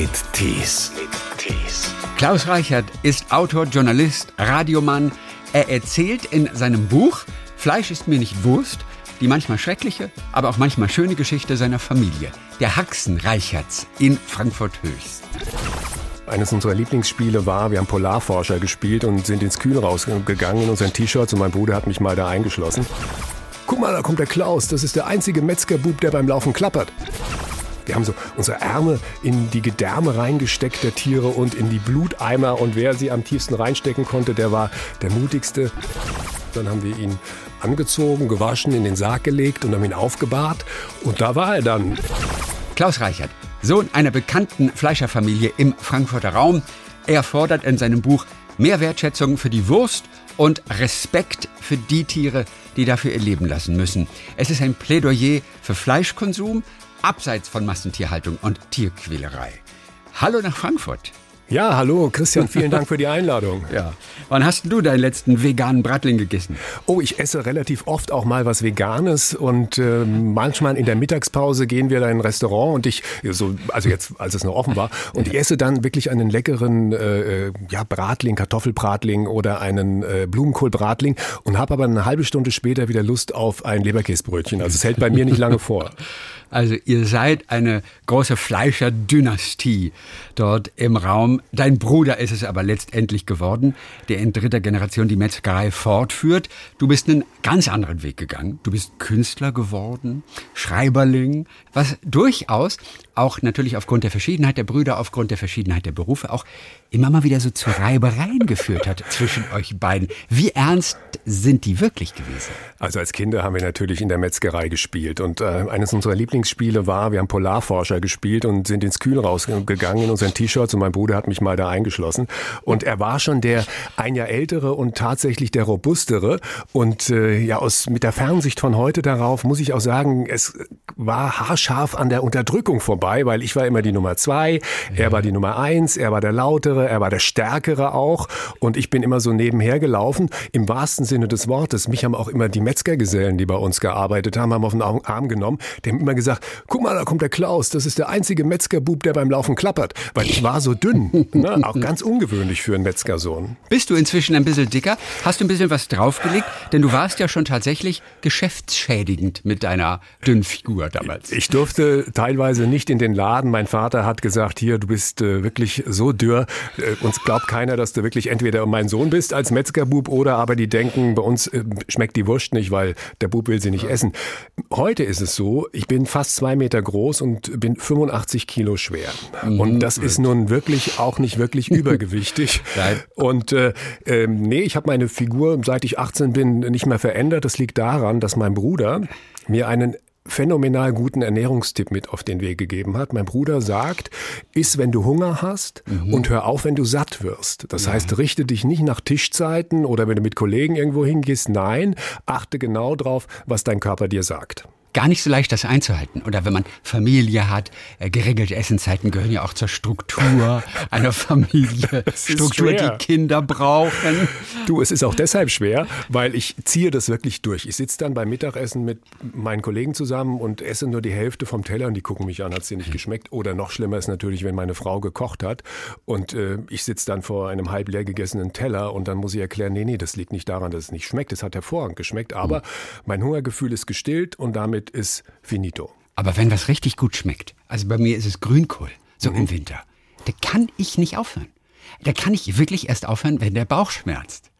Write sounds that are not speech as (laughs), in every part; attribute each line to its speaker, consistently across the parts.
Speaker 1: mit Tees.
Speaker 2: Klaus Reichert ist Autor, Journalist, Radiomann. Er erzählt in seinem Buch Fleisch ist mir nicht Wurst, die manchmal schreckliche, aber auch manchmal schöne Geschichte seiner Familie, der Haxen Reicherts in Frankfurt Höchst.
Speaker 3: Eines unserer Lieblingsspiele war, wir haben Polarforscher gespielt und sind ins Kühl rausgegangen in unseren T-Shirts und mein Bruder hat mich mal da eingeschlossen. Guck mal, da kommt der Klaus, das ist der einzige Metzgerbub, der beim Laufen klappert. Wir haben so unsere Ärmel in die Gedärme reingesteckt der Tiere und in die Bluteimer und wer sie am tiefsten reinstecken konnte, der war der mutigste. Dann haben wir ihn angezogen, gewaschen, in den Sarg gelegt und haben ihn aufgebahrt und da war er dann.
Speaker 2: Klaus Reichert, Sohn einer bekannten Fleischerfamilie im Frankfurter Raum. Er fordert in seinem Buch mehr Wertschätzung für die Wurst und Respekt für die Tiere, die dafür ihr Leben lassen müssen. Es ist ein Plädoyer für Fleischkonsum, abseits von Massentierhaltung und Tierquälerei. Hallo nach Frankfurt.
Speaker 3: Ja, hallo Christian, vielen Dank für die Einladung. (laughs)
Speaker 2: Ja. Wann hast du deinen letzten veganen Bratling gegessen?
Speaker 3: Oh, ich esse relativ oft auch mal was Veganes und äh, manchmal in der Mittagspause gehen wir da in ein Restaurant und ich, so, also jetzt, als es noch offen war, und ich esse dann wirklich einen leckeren äh, äh ja, Bratling, Kartoffelbratling oder einen äh, Blumenkohlbratling und habe aber eine halbe Stunde später wieder Lust auf ein Leberkäsbrötchen. Also es hält bei mir nicht lange vor. (laughs)
Speaker 2: Also ihr seid eine große Fleischerdynastie dort im Raum. Dein Bruder ist es aber letztendlich geworden, der in dritter Generation die Metzgerei fortführt. Du bist einen ganz anderen Weg gegangen. Du bist Künstler geworden, Schreiberling, was durchaus auch natürlich aufgrund der Verschiedenheit der Brüder, aufgrund der Verschiedenheit der Berufe auch immer mal wieder so zu Reibereien geführt hat zwischen euch beiden. Wie ernst sind die wirklich gewesen?
Speaker 3: Also als Kinder haben wir natürlich in der Metzgerei gespielt. Und äh, eines unserer Lieblingsspiele war, wir haben Polarforscher gespielt und sind ins Kühl rausgegangen in unseren T-Shirts und mein Bruder hat mich mal da eingeschlossen. Und er war schon der ein Jahr ältere und tatsächlich der robustere. Und äh, ja aus mit der Fernsicht von heute darauf muss ich auch sagen, es war haarscharf an der Unterdrückung vorbei, weil ich war immer die Nummer zwei, er war die Nummer eins, er war der lautere, er war der stärkere auch und ich bin immer so nebenher gelaufen im wahrsten Sinne des Wortes. Mich haben auch immer die Metzgergesellen, die bei uns gearbeitet haben, haben auf den Arm genommen. Die haben immer gesagt, guck mal, da kommt der Klaus, das ist der einzige Metzgerbub, der beim Laufen klappert. Weil ich war so dünn. (laughs) ne? Auch ganz ungewöhnlich für einen Metzgersohn.
Speaker 2: Bist du inzwischen ein bisschen dicker? Hast du ein bisschen was draufgelegt? Denn du warst ja schon tatsächlich geschäftsschädigend mit deiner dünnen Figur damals.
Speaker 3: Ich durfte teilweise nicht in den Laden. Mein Vater hat gesagt, hier, du bist äh, wirklich so dürr. Äh, uns glaubt keiner, dass du wirklich entweder mein Sohn bist als Metzgerbub oder aber die denken, bei uns äh, schmeckt die Wurst nicht, weil der Bub will sie nicht essen. Heute ist es so, ich bin fast zwei Meter groß und bin 85 Kilo schwer. Mhm. Und das ist nun wirklich auch nicht wirklich (laughs) übergewichtig. und äh, äh, nee, ich habe meine Figur, seit ich 18 bin, nicht mehr verändert. Das liegt daran, dass mein Bruder mir einen phänomenal guten Ernährungstipp mit auf den Weg gegeben hat. Mein Bruder sagt, iss, wenn du Hunger hast mhm. und hör auf, wenn du satt wirst. Das ja. heißt, richte dich nicht nach Tischzeiten oder wenn du mit Kollegen irgendwo hingehst. Nein, achte genau drauf, was dein Körper dir sagt
Speaker 2: gar nicht so leicht, das einzuhalten. Oder wenn man Familie hat, äh, geregelte Essenszeiten gehören ja auch zur Struktur (laughs) einer Familie. Struktur, die Kinder brauchen.
Speaker 3: Du, es ist auch deshalb schwer, weil ich ziehe das wirklich durch. Ich sitze dann beim Mittagessen mit meinen Kollegen zusammen und esse nur die Hälfte vom Teller und die gucken mich an, hat es dir nicht geschmeckt. Oder noch schlimmer ist natürlich, wenn meine Frau gekocht hat und äh, ich sitze dann vor einem halb leer gegessenen Teller und dann muss ich erklären, nee, nee, das liegt nicht daran, dass es nicht schmeckt. Es hat hervorragend geschmeckt, aber mhm. mein Hungergefühl ist gestillt und damit ist finito.
Speaker 2: Aber wenn was richtig gut schmeckt, also bei mir ist es Grünkohl, so mhm. im Winter, da kann ich nicht aufhören. Da kann ich wirklich erst aufhören, wenn der Bauch schmerzt.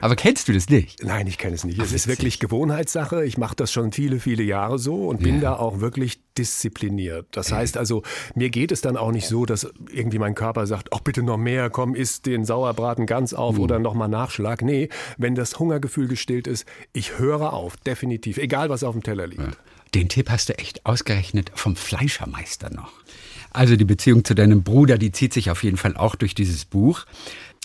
Speaker 2: Aber kennst du das nicht?
Speaker 3: Nein, ich kenne es nicht. Ach, es ist wirklich Gewohnheitssache. Ich mache das schon viele, viele Jahre so und bin ja. da auch wirklich diszipliniert. Das heißt also, mir geht es dann auch nicht so, dass irgendwie mein Körper sagt, ach bitte noch mehr, komm, isst den Sauerbraten ganz auf mhm. oder nochmal Nachschlag. Nee, wenn das Hungergefühl gestillt ist, ich höre auf, definitiv, egal was auf dem Teller liegt. Ja.
Speaker 2: Den Tipp hast du echt ausgerechnet vom Fleischermeister noch. Also die Beziehung zu deinem Bruder, die zieht sich auf jeden Fall auch durch dieses Buch.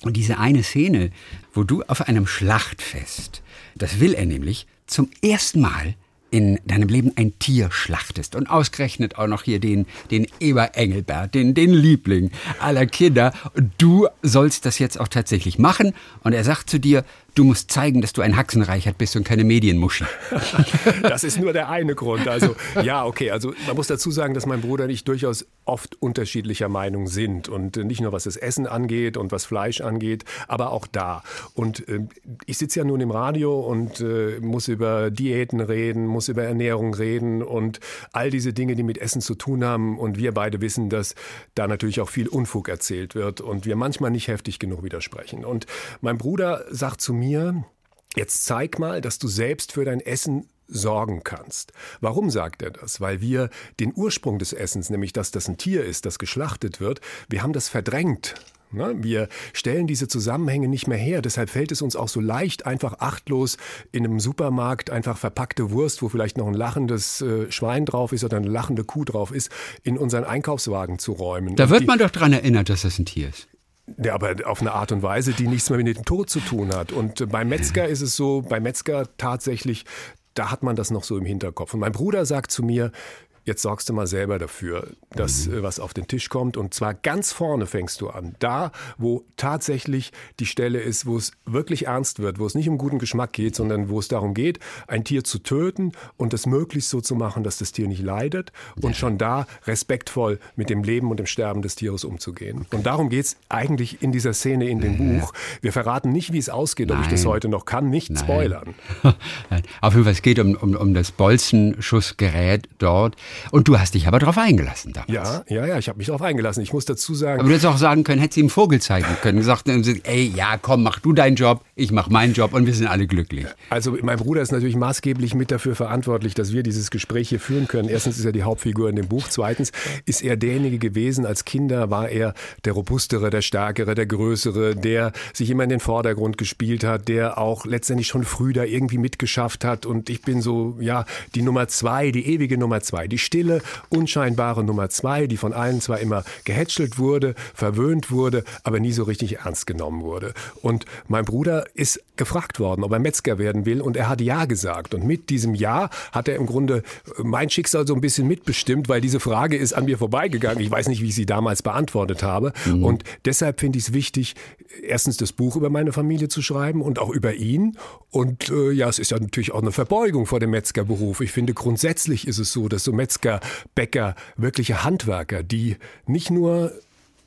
Speaker 2: Und diese eine Szene, wo du auf einem Schlachtfest, das will er nämlich, zum ersten Mal in deinem Leben ein Tier schlachtest und ausgerechnet auch noch hier den, den Eber Engelbert, den, den Liebling aller Kinder. Du sollst das jetzt auch tatsächlich machen und er sagt zu dir, Du musst zeigen, dass du ein Haxenreichert bist und keine Medienmuschi. (laughs)
Speaker 3: das ist nur der eine Grund. Also ja, okay. Also man muss dazu sagen, dass mein Bruder und ich durchaus oft unterschiedlicher Meinung sind und nicht nur was das Essen angeht und was Fleisch angeht, aber auch da. Und äh, ich sitze ja nun im Radio und äh, muss über Diäten reden, muss über Ernährung reden und all diese Dinge, die mit Essen zu tun haben. Und wir beide wissen, dass da natürlich auch viel Unfug erzählt wird und wir manchmal nicht heftig genug widersprechen. Und mein Bruder sagt zu mir, jetzt zeig mal, dass du selbst für dein Essen sorgen kannst. Warum sagt er das? Weil wir den Ursprung des Essens, nämlich dass das ein Tier ist, das geschlachtet wird, wir haben das verdrängt. Ne? Wir stellen diese Zusammenhänge nicht mehr her. Deshalb fällt es uns auch so leicht, einfach achtlos in einem Supermarkt einfach verpackte Wurst, wo vielleicht noch ein lachendes äh, Schwein drauf ist oder eine lachende Kuh drauf ist, in unseren Einkaufswagen zu räumen.
Speaker 2: Da wird man doch daran erinnert, dass das ein Tier ist.
Speaker 3: Ja, aber auf eine Art und Weise, die nichts mehr mit dem Tod zu tun hat. Und beim Metzger ist es so, beim Metzger tatsächlich, da hat man das noch so im Hinterkopf. Und mein Bruder sagt zu mir, Jetzt sorgst du mal selber dafür, dass mhm. Äh, was auf den Tisch kommt. Und zwar ganz vorne fängst du an. Da, wo tatsächlich die Stelle ist, wo es wirklich ernst wird, wo es nicht um guten Geschmack geht, sondern wo es darum geht, ein Tier zu töten und es möglichst so zu machen, dass das Tier nicht leidet und schon da respektvoll mit dem Leben und dem Sterben des Tieres umzugehen. Und darum geht es eigentlich in dieser Szene in dem Buch. Wir verraten nicht, wie es ausgeht, Nein. ob ich das heute noch kann, nicht Nein. spoilern. (laughs)
Speaker 2: Auf jeden Fall, es geht um, um, um das Bolzenschussgerät dort. Und du hast dich aber darauf eingelassen damals.
Speaker 3: Ja, ja, ja, ich habe mich darauf eingelassen. Ich muss dazu sagen.
Speaker 2: Aber du hättest auch sagen können, hättest ihm Vogel zeigen können. Gesagt, ey, ja, komm, mach du deinen Job, ich mach meinen Job und wir sind alle glücklich.
Speaker 3: Also mein Bruder ist natürlich maßgeblich mit dafür verantwortlich, dass wir dieses Gespräch hier führen können. Erstens ist er die Hauptfigur in dem Buch. Zweitens ist er derjenige gewesen, als Kinder war er der robustere, der stärkere, der größere, der sich immer in den Vordergrund gespielt hat, der auch letztendlich schon früh da irgendwie mitgeschafft hat. Und ich bin so, ja, die Nummer zwei, die ewige Nummer zwei, die stille, unscheinbare Nummer zwei, die von allen zwar immer gehätschelt wurde, verwöhnt wurde, aber nie so richtig ernst genommen wurde. Und mein Bruder ist gefragt worden, ob er Metzger werden will und er hat Ja gesagt. Und mit diesem Ja hat er im Grunde mein Schicksal so ein bisschen mitbestimmt, weil diese Frage ist an mir vorbeigegangen. Ich weiß nicht, wie ich sie damals beantwortet habe. Mhm. Und deshalb finde ich es wichtig, erstens das Buch über meine Familie zu schreiben und auch über ihn. Und äh, ja, es ist ja natürlich auch eine Verbeugung vor dem Metzgerberuf. Ich finde, grundsätzlich ist es so, dass so Metzger, Bäcker, wirkliche Handwerker, die nicht nur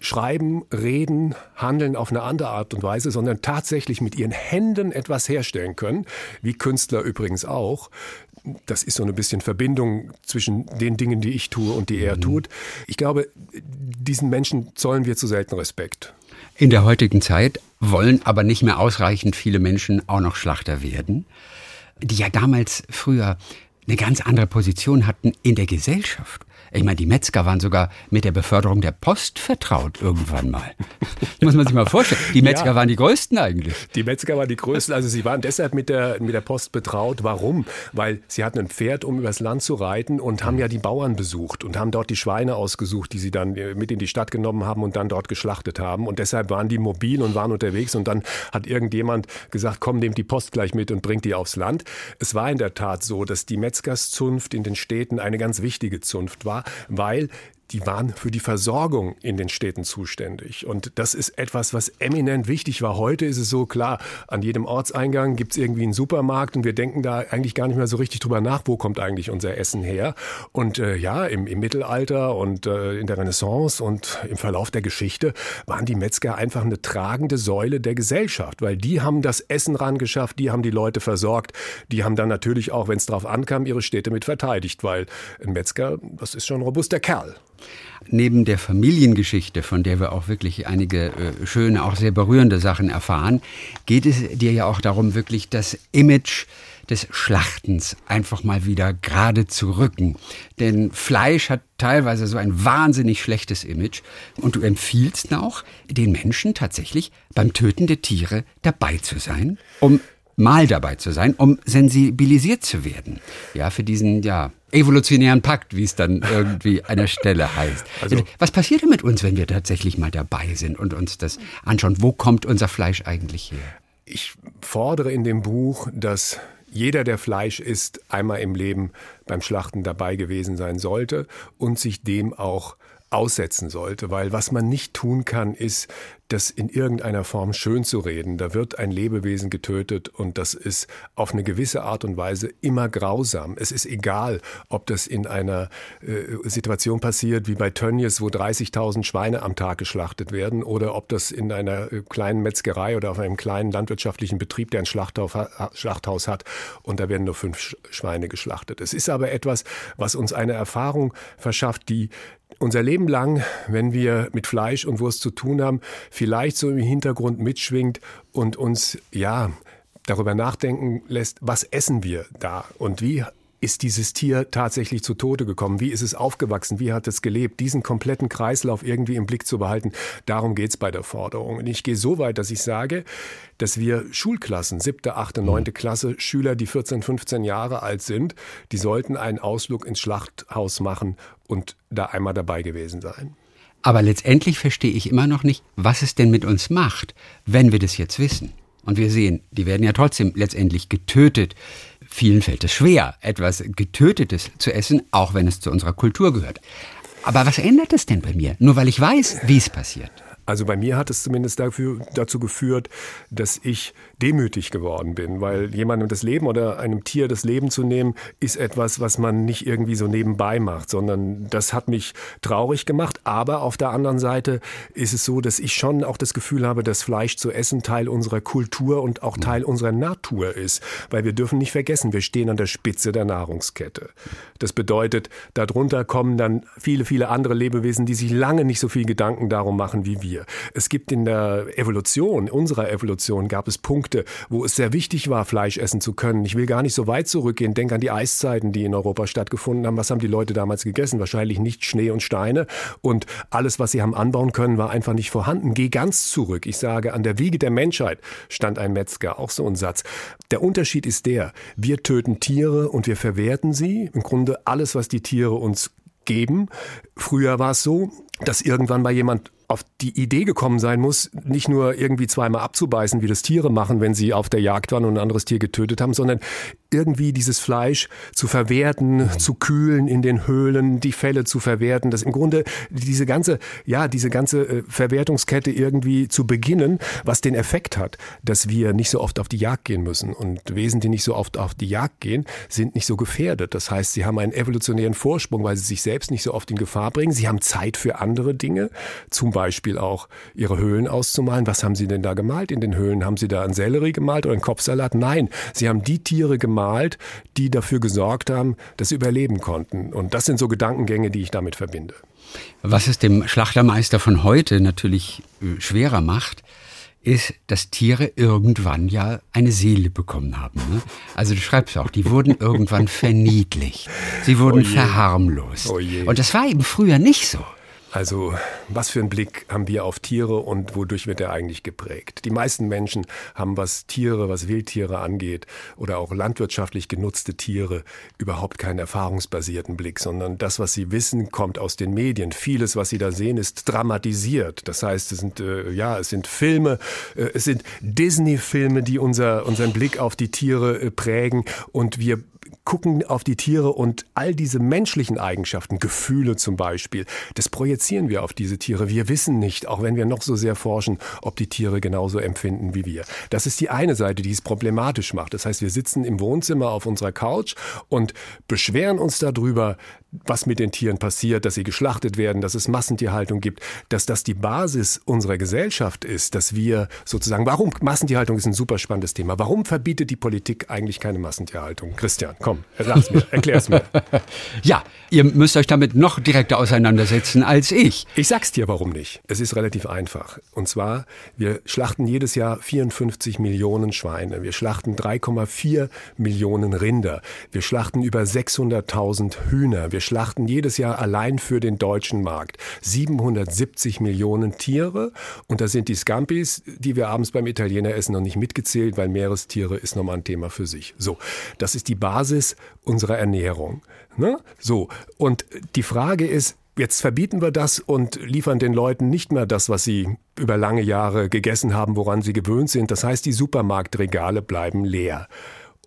Speaker 3: schreiben, reden, handeln auf eine andere Art und Weise, sondern tatsächlich mit ihren Händen etwas herstellen können, wie Künstler übrigens auch. Das ist so ein bisschen Verbindung zwischen den Dingen, die ich tue und die er mhm. tut. Ich glaube, diesen Menschen zollen wir zu selten Respekt.
Speaker 2: In der heutigen Zeit wollen aber nicht mehr ausreichend viele Menschen auch noch Schlachter werden, die ja damals früher eine ganz andere Position hatten in der Gesellschaft. Ich meine, die Metzger waren sogar mit der Beförderung der Post vertraut irgendwann mal. muss man sich mal vorstellen. Die (laughs) Metzger ja, waren die größten eigentlich.
Speaker 3: Die Metzger waren die größten. Also sie waren deshalb mit der, mit der Post betraut. Warum? Weil sie hatten ein Pferd, um übers Land zu reiten und haben ja die Bauern besucht und haben dort die Schweine ausgesucht, die sie dann äh, mit in die Stadt genommen haben und dann dort geschlachtet haben. Und deshalb waren die mobil und waren unterwegs. Und dann hat irgendjemand gesagt, komm, nehmt die Post gleich mit und bringt die aufs Land. Es war in der Tat so, dass die Metzgerszunft in den Städten eine ganz wichtige Zunft war weil die waren für die Versorgung in den Städten zuständig. Und das ist etwas, was eminent wichtig war. Heute ist es so klar, an jedem Ortseingang gibt es irgendwie einen Supermarkt und wir denken da eigentlich gar nicht mehr so richtig drüber nach, wo kommt eigentlich unser Essen her. Und äh, ja, im, im, Mittelalter und äh, in der Renaissance und im Verlauf der Geschichte waren die Metzger einfach eine tragende Säule der Gesellschaft, weil die haben das Essen rangeschafft, die haben die Leute versorgt, die haben dann natürlich auch, wenn es drauf ankam, ihre Städte mit verteidigt, weil ein Metzger, das ist schon ein robuster Kerl.
Speaker 2: Neben der Familiengeschichte, von der wir auch wirklich einige äh, schöne, auch sehr berührende Sachen erfahren, geht es dir ja auch darum, wirklich das Image des Schlachtens einfach mal wieder gerade zu rücken. Denn Fleisch hat teilweise so ein wahnsinnig schlechtes Image und du empfiehlst auch, den Menschen tatsächlich beim Töten der Tiere dabei zu sein, um mal dabei zu sein, um sensibilisiert zu werden. Ja, für diesen, ja, evolutionären Pakt, wie es dann irgendwie an der Stelle heißt. Also, Was passiert denn mit uns, wenn wir tatsächlich mal dabei sind und uns das anschauen? Wo kommt unser Fleisch eigentlich her?
Speaker 3: Ich fordere in dem Buch, dass jeder, der Fleisch isst, einmal im Leben beim Schlachten dabei gewesen sein sollte und sich dem auch aussetzen sollte, weil was man nicht tun kann, ist das in irgendeiner Form schön zu reden. Da wird ein Lebewesen getötet und das ist auf eine gewisse Art und Weise immer grausam. Es ist egal, ob das in einer äh, Situation passiert wie bei Tönnies, wo 30.000 Schweine am Tag geschlachtet werden oder ob das in einer äh, kleinen Metzgerei oder auf einem kleinen landwirtschaftlichen Betrieb, der ein Schlachthaus hat und da werden nur fünf Schweine geschlachtet. Es ist aber etwas, was uns eine Erfahrung verschafft, die unser Leben lang, wenn wir mit Fleisch und Wurst zu tun haben, vielleicht so im Hintergrund mitschwingt und uns, ja, darüber nachdenken lässt, was essen wir da und wie ist dieses Tier tatsächlich zu Tode gekommen? Wie ist es aufgewachsen? Wie hat es gelebt? Diesen kompletten Kreislauf irgendwie im Blick zu behalten, darum geht's bei der Forderung. Und ich gehe so weit, dass ich sage, dass wir Schulklassen, siebte, achte, neunte Klasse, Schüler, die 14, 15 Jahre alt sind, die sollten einen Ausflug ins Schlachthaus machen und da einmal dabei gewesen sein.
Speaker 2: Aber letztendlich verstehe ich immer noch nicht, was es denn mit uns macht, wenn wir das jetzt wissen. Und wir sehen, die werden ja trotzdem letztendlich getötet. Vielen fällt es schwer, etwas Getötetes zu essen, auch wenn es zu unserer Kultur gehört. Aber was ändert es denn bei mir? Nur weil ich weiß, wie es passiert.
Speaker 3: Also bei mir hat es zumindest dafür, dazu geführt, dass ich demütig geworden bin, weil jemandem das Leben oder einem Tier das Leben zu nehmen, ist etwas, was man nicht irgendwie so nebenbei macht, sondern das hat mich traurig gemacht. Aber auf der anderen Seite ist es so, dass ich schon auch das Gefühl habe, dass Fleisch zu essen Teil unserer Kultur und auch Teil unserer Natur ist, weil wir dürfen nicht vergessen, wir stehen an der Spitze der Nahrungskette. Das bedeutet, darunter kommen dann viele, viele andere Lebewesen, die sich lange nicht so viel Gedanken darum machen wie wir wir. Es gibt in der Evolution, unserer Evolution, gab es Punkte, wo es sehr wichtig war, Fleisch essen zu können. Ich will gar nicht so weit zurückgehen. Denk an die Eiszeiten, die in Europa stattgefunden haben. Was haben die Leute damals gegessen? Wahrscheinlich nicht Schnee und Steine. Und alles, was sie haben anbauen können, war einfach nicht vorhanden. Geh ganz zurück. Ich sage, an der Wiege der Menschheit stand ein Metzger. Auch so ein Satz. Der Unterschied ist der, wir töten Tiere und wir verwerten sie. Im Grunde alles, was die Tiere uns geben. Früher war es so, dass irgendwann mal jemand auf die Idee gekommen sein muss, nicht nur irgendwie zweimal abzubeißen, wie das Tiere machen, wenn sie auf der Jagd waren und ein anderes Tier getötet haben, sondern irgendwie dieses Fleisch zu verwerten, zu kühlen in den Höhlen, die Felle zu verwerten, das im Grunde diese ganze, ja, diese ganze äh, Verwertungskette irgendwie zu beginnen, was den Effekt hat, dass wir nicht so oft auf die Jagd gehen müssen. Und Wesen, die nicht so oft auf die Jagd gehen, sind nicht so gefährdet. Das heißt, sie haben einen evolutionären Vorsprung, weil sie sich selbst nicht so oft in Gefahr bringen. Sie haben Zeit für andere Dinge, zum Beispiel auch ihre Höhlen auszumalen. Was haben sie denn da gemalt in den Höhlen? Haben sie da einen Sellerie gemalt oder einen Kopfsalat? Nein, sie haben die Tiere gemalt, die dafür gesorgt haben, dass sie überleben konnten. Und das sind so Gedankengänge, die ich damit verbinde.
Speaker 2: Was es dem Schlachtermeister von heute natürlich äh, schwerer macht, ist, dass Tiere irgendwann ja eine Seele bekommen haben. Ne? Also du schreibst auch, die wurden irgendwann (laughs) verniedlicht. Sie wurden oh verharmlost. Oh Und das war eben früher nicht so.
Speaker 3: Also, was für einen Blick haben wir auf Tiere und wodurch wird er eigentlich geprägt? Die meisten Menschen haben, was Tiere, was Wildtiere angeht oder auch landwirtschaftlich genutzte Tiere, überhaupt keinen erfahrungsbasierten Blick, sondern das, was sie wissen, kommt aus den Medien. Vieles, was sie da sehen, ist dramatisiert. Das heißt, es sind, äh, ja, es sind Filme, äh, es sind Disney-Filme, die unser, unseren Blick auf die Tiere äh, prägen und wir gucken auf die Tiere und all diese menschlichen Eigenschaften, Gefühle zum Beispiel, das projizieren wir auf diese Tiere. Wir wissen nicht, auch wenn wir noch so sehr forschen, ob die Tiere genauso empfinden wie wir. Das ist die eine Seite, die es problematisch macht. Das heißt, wir sitzen im Wohnzimmer auf unserer Couch und beschweren uns darüber, was mit den Tieren passiert, dass sie geschlachtet werden, dass es Massentierhaltung gibt, dass das die Basis unserer Gesellschaft ist, dass wir sozusagen, warum Massentierhaltung ist ein super spannendes Thema. Warum verbietet die Politik eigentlich keine Massentierhaltung? Christian, komm, sag's mir, erklär's mir. (laughs)
Speaker 2: ja, ihr müsst euch damit noch direkter auseinandersetzen als ich.
Speaker 3: Ich sag's dir, warum nicht. Es ist relativ einfach. Und zwar, wir schlachten jedes Jahr 54 Millionen Schweine. Wir schlachten 3,4 Millionen Rinder. Wir schlachten über 600.000 Hühner. Wir schlachten jedes Jahr allein für den deutschen Markt 770 Millionen Tiere. Und da sind die Scampis, die wir abends beim Italiener essen, noch nicht mitgezählt, weil Meerestiere ist nochmal ein Thema für sich. So, das ist die Basis unserer Ernährung. Ne? So, und die Frage ist, Jetzt verbieten wir das und liefern den Leuten nicht mehr das, was sie über lange Jahre gegessen haben, woran sie gewöhnt sind. Das heißt, die Supermarktregale bleiben leer.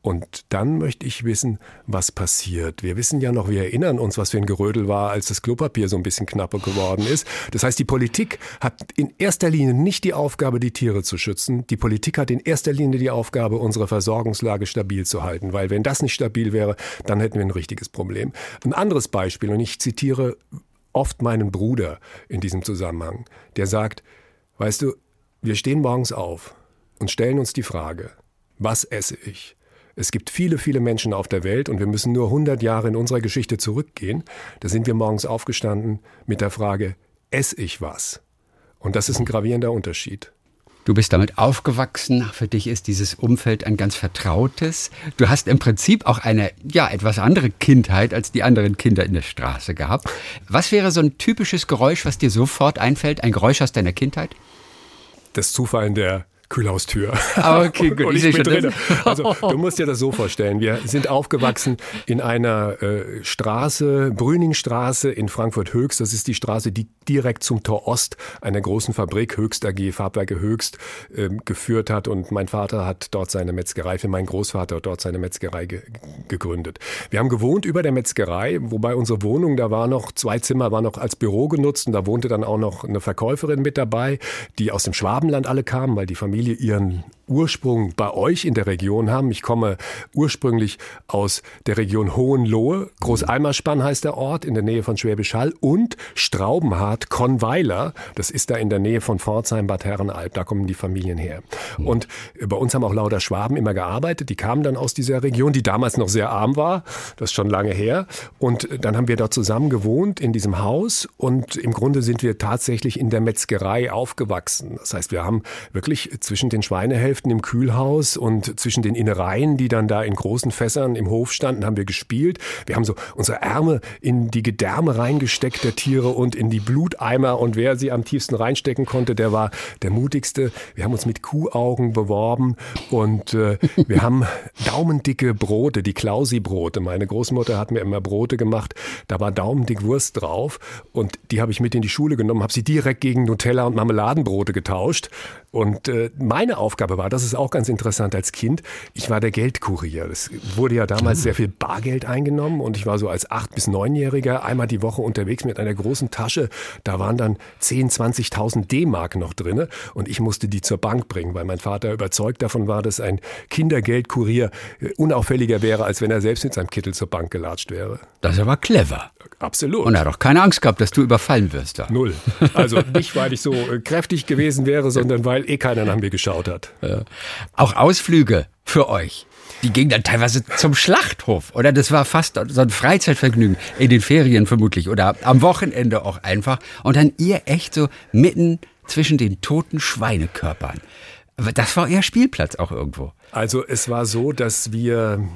Speaker 3: Und dann möchte ich wissen, was passiert. Wir wissen ja noch, wir erinnern uns, was für ein Gerödel war, als das Klopapier so ein bisschen knapper geworden ist. Das heißt, die Politik hat in erster Linie nicht die Aufgabe, die Tiere zu schützen. Die Politik hat in erster Linie die Aufgabe, unsere Versorgungslage stabil zu halten. Weil wenn das nicht stabil wäre, dann hätten wir ein richtiges Problem. Ein anderes Beispiel, und ich zitiere oft meinen Bruder in diesem Zusammenhang, der sagt, weißt du, wir stehen morgens auf und stellen uns die Frage, was esse ich? Es gibt viele, viele Menschen auf der Welt und wir müssen nur 100 Jahre in unserer Geschichte zurückgehen. Da sind wir morgens aufgestanden mit der Frage, esse ich was? Und das ist ein gravierender Unterschied.
Speaker 2: Du bist damit aufgewachsen. Für dich ist dieses Umfeld ein ganz vertrautes. Du hast im Prinzip auch eine, ja, etwas andere Kindheit als die anderen Kinder in der Straße gehabt. Was wäre so ein typisches Geräusch, was dir sofort einfällt? Ein Geräusch aus deiner Kindheit?
Speaker 3: Das Zufallen der Kühlhaustür.
Speaker 2: Ah, okay, gut. (laughs)
Speaker 3: und ich, ich bin drin. Also du musst dir das so vorstellen. Wir sind aufgewachsen in einer äh, Straße, Brüningstraße in Frankfurt-Höchst. Das ist die Straße, die direkt zum Tor Ost einer großen Fabrik, Höchst AG, Farbwerke Höchst, äh, geführt hat. Und mein Vater hat dort seine Metzgerei, für meinen Großvater dort seine Metzgerei ge gegründet. Wir haben gewohnt über der Metzgerei, wobei unsere Wohnung, da war noch, zwei Zimmer war noch als Büro genutzt und da wohnte dann auch noch eine Verkäuferin mit dabei, die aus dem Schwabenland alle kamen, weil die Familie Familie ihren Ursprung bei euch in der Region haben. Ich komme ursprünglich aus der Region Hohenlohe. Großeimerspann heißt der Ort in der Nähe von Schwäbisch Hall und Straubenhardt, Konweiler. Das ist da in der Nähe von Pforzheim, Bad Herrenalb. Da kommen die Familien her. Und bei uns haben auch lauter Schwaben immer gearbeitet. Die kamen dann aus dieser Region, die damals noch sehr arm war. Das ist schon lange her. Und dann haben wir dort zusammen gewohnt in diesem Haus. Und im Grunde sind wir tatsächlich in der Metzgerei aufgewachsen. Das heißt, wir haben wirklich zwischen den Schweinehälften Hälften im Kühlhaus und zwischen den Innereien, die dann da in großen Fässern im Hof standen, haben wir gespielt. Wir haben so unsere Ärmel in die Gedärme reingesteckt der Tiere und in die Bluteimer und wer sie am tiefsten reinstecken konnte, der war der mutigste. Wir haben uns mit Kuhaugen beworben und äh, (laughs) wir haben daumendicke Brote, die Klausi-Brote. Meine Großmutter hat mir immer Brote gemacht, da war daumendick Wurst drauf und die habe ich mit in die Schule genommen, habe sie direkt gegen Nutella und Marmeladenbrote getauscht. Und äh, meine Aufgabe war, das ist auch ganz interessant als Kind, ich war der Geldkurier. Es wurde ja damals ah. sehr viel Bargeld eingenommen und ich war so als acht bis neunjähriger einmal die Woche unterwegs mit einer großen Tasche. Da waren dann 10, 20.000 D-Mark noch drinne und ich musste die zur Bank bringen, weil mein Vater überzeugt davon war, dass ein Kindergeldkurier äh, unauffälliger wäre, als wenn er selbst mit seinem Kittel zur Bank gelatscht wäre.
Speaker 2: Das ist aber clever.
Speaker 3: Absolut.
Speaker 2: Und er hat auch keine Angst gehabt, dass du überfallen wirst da.
Speaker 3: Null. Also nicht, weil ich so äh, kräftig gewesen wäre, sondern weil eh keiner nach mir geschaut hat. Ja.
Speaker 2: Auch Ausflüge für euch. Die gingen dann teilweise zum Schlachthof. Oder das war fast so ein Freizeitvergnügen. In den Ferien vermutlich. Oder am Wochenende auch einfach. Und dann ihr echt so mitten zwischen den toten Schweinekörpern. Das war euer Spielplatz auch irgendwo.
Speaker 3: Also es war so, dass wir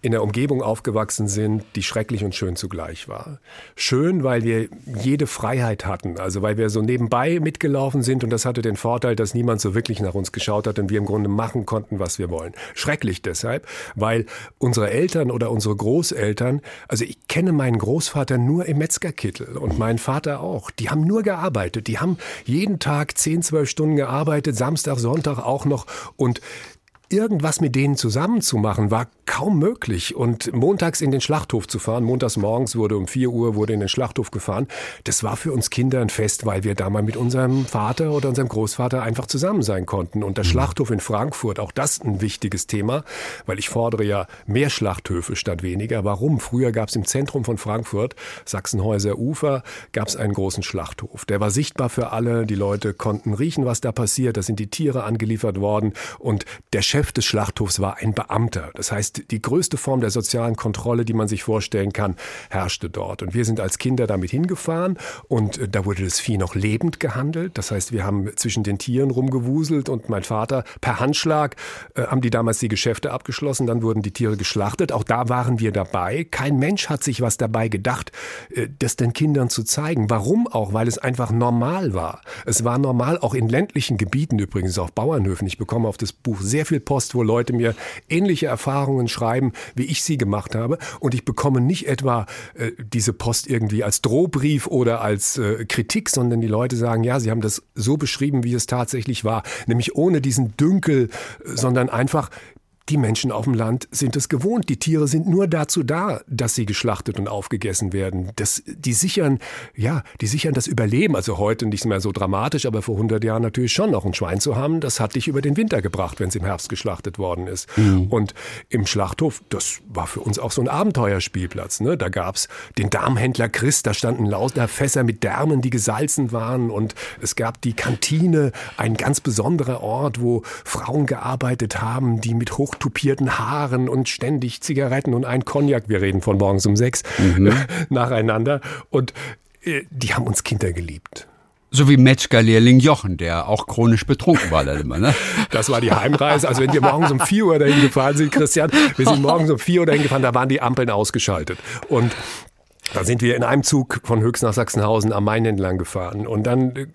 Speaker 3: in der Umgebung aufgewachsen sind, die schrecklich und schön zugleich war. Schön, weil wir jede Freiheit hatten, also weil wir so nebenbei mitgelaufen sind und das hatte den Vorteil, dass niemand so wirklich nach uns geschaut hat und wir im Grunde machen konnten, was wir wollen. Schrecklich deshalb, weil unsere Eltern oder unsere Großeltern, also ich kenne meinen Großvater nur im Metzgerkittel und meinen Vater auch, die haben nur gearbeitet, die haben jeden Tag 10, 12 Stunden gearbeitet, Samstag, Sonntag auch noch und irgendwas mit denen zusammenzumachen, war kaum möglich. Und montags in den Schlachthof zu fahren, montags morgens wurde um 4 Uhr wurde in den Schlachthof gefahren, das war für uns Kinder ein Fest, weil wir da mal mit unserem Vater oder unserem Großvater einfach zusammen sein konnten. Und der mhm. Schlachthof in Frankfurt, auch das ein wichtiges Thema, weil ich fordere ja mehr Schlachthöfe statt weniger. Warum? Früher gab es im Zentrum von Frankfurt, Sachsenhäuser Ufer, gab es einen großen Schlachthof. Der war sichtbar für alle, die Leute konnten riechen, was da passiert, da sind die Tiere angeliefert worden und der Chef Chef des Schlachthofs war ein Beamter. Das heißt, die größte Form der sozialen Kontrolle, die man sich vorstellen kann, herrschte dort. Und wir sind als Kinder damit hingefahren und äh, da wurde das Vieh noch lebend gehandelt. Das heißt, wir haben zwischen den Tieren rumgewuselt und mein Vater per Handschlag äh, haben die damals die Geschäfte abgeschlossen. Dann wurden die Tiere geschlachtet. Auch da waren wir dabei. Kein Mensch hat sich was dabei gedacht, äh, das den Kindern zu zeigen. Warum auch? Weil es einfach normal war. Es war normal, auch in ländlichen Gebieten übrigens, auf Bauernhöfen. Ich bekomme auf das Buch sehr viel Post, wo Leute mir ähnliche Erfahrungen schreiben, wie ich sie gemacht habe. Und ich bekomme nicht etwa äh, diese Post irgendwie als Drohbrief oder als äh, Kritik, sondern die Leute sagen, ja, sie haben das so beschrieben, wie es tatsächlich war. Nämlich ohne diesen Dünkel, sondern einfach die Menschen auf dem Land sind es gewohnt. Die Tiere sind nur dazu da, dass sie geschlachtet und aufgegessen werden. Das, die sichern, ja, die sichern das Überleben. Also heute nicht mehr so dramatisch, aber vor 100 Jahren natürlich schon noch ein Schwein zu haben. Das hat dich über den Winter gebracht, wenn es im Herbst geschlachtet worden ist. Mhm. Und im Schlachthof, das war für uns auch so ein Abenteuerspielplatz. Ne? Da gab's den Darmhändler Christ, da standen lauter Fässer mit Därmen, die gesalzen waren. Und es gab die Kantine, ein ganz besonderer Ort, wo Frauen gearbeitet haben, die mit hochtupierten Haaren und ständig Zigaretten und ein Cognac, wir reden von morgens um sechs, mhm. (laughs) nacheinander. Und äh, die haben uns Kinder geliebt.
Speaker 2: So wie Metzgerlehrling Jochen, der auch chronisch betrunken war dann immer, ne? (laughs)
Speaker 3: Das war die Heimreise. Also wenn wir morgens um vier Uhr dahin gefahren sind, Christian, wir sind morgens um vier Uhr dahin gefahren, da waren die Ampeln ausgeschaltet. Und da sind wir in einem Zug von Höchst nach Sachsenhausen am Main entlang gefahren. Und dann äh,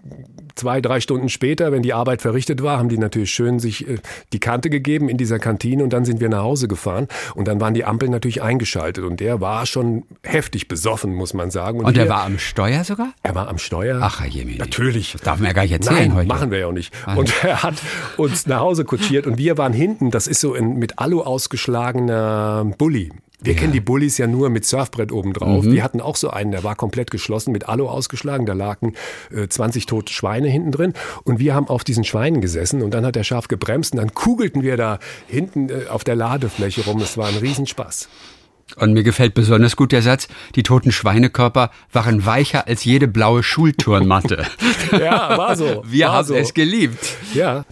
Speaker 3: zwei, drei Stunden später, wenn die Arbeit verrichtet war, haben die natürlich schön sich äh, die Kante gegeben in dieser Kantine und dann sind wir nach Hause gefahren. Und dann waren die Ampeln natürlich eingeschaltet. Und der war schon heftig besoffen, muss man sagen.
Speaker 2: Und, und er war am Steuer sogar?
Speaker 3: Er war am Steuer.
Speaker 2: Ach, Herr Jemini.
Speaker 3: Natürlich.
Speaker 2: Das darf man ja gar nicht erzählen
Speaker 3: Nein,
Speaker 2: heute.
Speaker 3: machen wir ja auch nicht. Ach. Und er hat uns nach Hause kutschiert und wir waren hinten. Das ist so ein mit Alu ausgeschlagener Bulli. Wir ja. kennen die Bullies ja nur mit Surfbrett oben drauf. Mhm. Wir hatten auch so einen, der war komplett geschlossen, mit Alu ausgeschlagen. Da lagen äh, 20 tote Schweine hinten drin. Und wir haben auf diesen Schweinen gesessen und dann hat der Schaf gebremst und dann kugelten wir da hinten äh, auf der Ladefläche rum. Es war ein Riesenspaß.
Speaker 2: Und mir gefällt besonders gut der Satz, die toten Schweinekörper waren weicher als jede blaue Schulturnmatte. (laughs)
Speaker 3: ja, war so.
Speaker 2: Wir
Speaker 3: war
Speaker 2: haben
Speaker 3: so.
Speaker 2: es geliebt.
Speaker 3: Ja.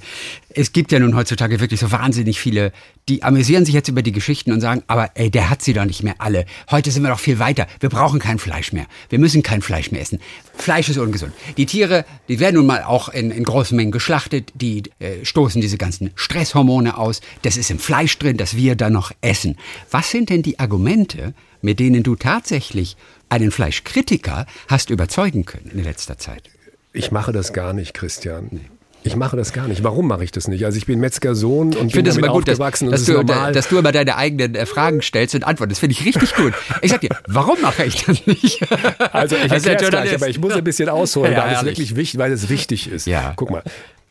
Speaker 2: Es gibt ja nun heutzutage wirklich so wahnsinnig viele, die amüsieren sich jetzt über die Geschichten und sagen, aber ey, der hat sie doch nicht mehr alle. Heute sind wir doch viel weiter. Wir brauchen kein Fleisch mehr. Wir müssen kein Fleisch mehr essen. Fleisch ist ungesund. Die Tiere, die werden nun mal auch in, in großen Mengen geschlachtet. Die äh, stoßen diese ganzen Stresshormone aus. Das ist im Fleisch drin, das wir dann noch essen. Was sind denn die Argumente, mit denen du tatsächlich einen Fleischkritiker hast überzeugen können in letzter Zeit?
Speaker 3: Ich mache das gar nicht, Christian. Nee. Ich mache das gar nicht. Warum mache ich das nicht? Also ich bin Metzgersohn und
Speaker 2: ich bin
Speaker 3: damit
Speaker 2: immer gut,
Speaker 3: aufgewachsen
Speaker 2: dass, dass, du, dass du immer deine eigenen äh, Fragen stellst und antwortest. Das finde ich richtig gut. Ich sag dir, warum mache ich das nicht? (laughs)
Speaker 3: Also ich erkläre gleich, aber ich muss ein bisschen ausholen, (laughs) ja, weil es wirklich wichtig, weil es wichtig ist.
Speaker 2: Ja.
Speaker 3: Guck mal,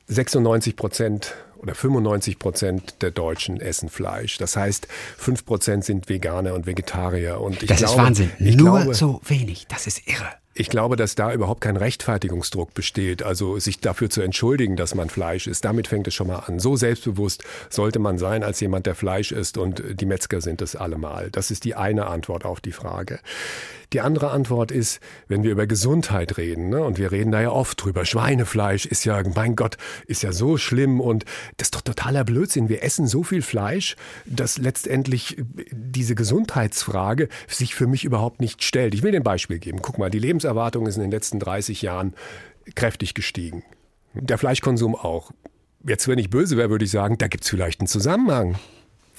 Speaker 3: 96 Prozent oder 95 Prozent der Deutschen essen Fleisch. Das heißt, 5 Prozent sind Veganer und Vegetarier. Und ich
Speaker 2: das
Speaker 3: glaube,
Speaker 2: ist Wahnsinn. Nur
Speaker 3: glaube,
Speaker 2: so wenig. Das ist irre.
Speaker 3: Ich glaube, dass da überhaupt kein Rechtfertigungsdruck besteht, also sich dafür zu entschuldigen, dass man Fleisch isst. Damit fängt es schon mal an. So selbstbewusst sollte man sein als jemand, der Fleisch isst und die Metzger sind es allemal. Das ist die eine Antwort auf die Frage. Die andere Antwort ist, wenn wir über Gesundheit reden, ne, und wir reden da ja oft drüber, Schweinefleisch ist ja, mein Gott, ist ja so schlimm und das ist doch totaler Blödsinn. Wir essen so viel Fleisch, dass letztendlich diese Gesundheitsfrage sich für mich überhaupt nicht stellt. Ich will dir ein Beispiel geben. Guck mal, die Lebenserwartung ist in den letzten 30 Jahren kräftig gestiegen. Der Fleischkonsum auch. Jetzt, wenn ich böse wäre, würde ich sagen, da gibt es vielleicht einen Zusammenhang.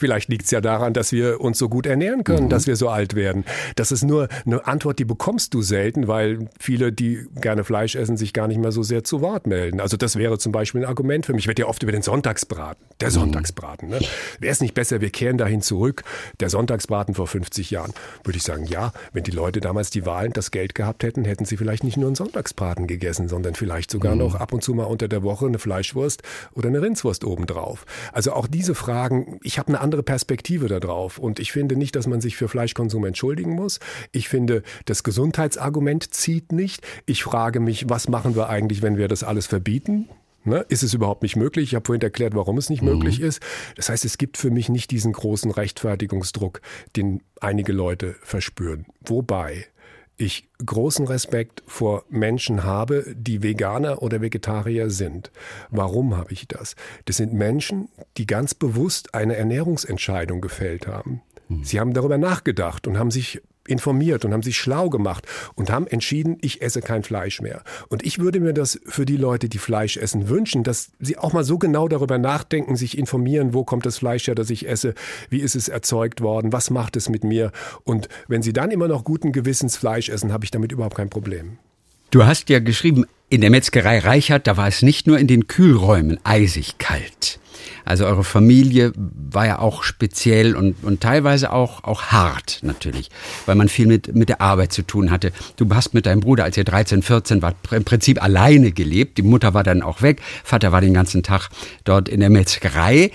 Speaker 3: Vielleicht liegt es ja daran, dass wir uns so gut ernähren können, mhm. dass wir so alt werden. Das ist nur eine Antwort, die bekommst du selten, weil viele, die gerne Fleisch essen, sich gar nicht mehr so sehr zu Wort melden. Also das wäre zum Beispiel ein Argument für mich. Ich werde ja oft über den Sonntagsbraten, der mhm. Sonntagsbraten. Ne? Wäre es nicht besser, wir kehren dahin zurück, der Sonntagsbraten vor 50 Jahren? Würde ich sagen, ja, wenn die Leute damals die Wahlen das Geld gehabt hätten, hätten sie vielleicht nicht nur einen Sonntagsbraten gegessen, sondern vielleicht sogar mhm. noch ab und zu mal unter der Woche eine Fleischwurst oder eine Rindswurst obendrauf. Also auch diese Fragen, ich habe eine andere andere Perspektive darauf. Und ich finde nicht, dass man sich für Fleischkonsum entschuldigen muss. Ich finde, das Gesundheitsargument zieht nicht. Ich frage mich, was machen wir eigentlich, wenn wir das alles verbieten? Ne? Ist es überhaupt nicht möglich? Ich habe vorhin erklärt, warum es nicht mhm. möglich ist. Das heißt, es gibt für mich nicht diesen großen Rechtfertigungsdruck, den einige Leute verspüren. Wobei ich großen Respekt vor Menschen habe, die Veganer oder Vegetarier sind. Warum habe ich das? Das sind Menschen, die ganz bewusst eine Ernährungsentscheidung gefällt haben. Hm. Sie haben darüber nachgedacht und haben sich informiert und haben sich schlau gemacht und haben entschieden, ich esse kein Fleisch mehr. Und ich würde mir das für die Leute, die Fleisch essen, wünschen, dass sie auch mal so genau darüber nachdenken, sich informieren, wo kommt das Fleisch her, das ich esse, wie ist es erzeugt worden, was macht es mit mir. Und wenn sie dann immer noch guten Gewissens Fleisch essen, habe ich damit überhaupt kein Problem.
Speaker 2: Du hast ja geschrieben, in der Metzgerei Reichert, da war es nicht nur in den Kühlräumen eisig kalt. Also eure Familie war ja auch speziell und, und teilweise auch, auch hart natürlich, weil man viel mit, mit der Arbeit zu tun hatte. Du hast mit deinem Bruder, als ihr 13, 14 wart, im Prinzip alleine gelebt. Die Mutter war dann auch weg, Vater war den ganzen Tag dort in der Metzgerei.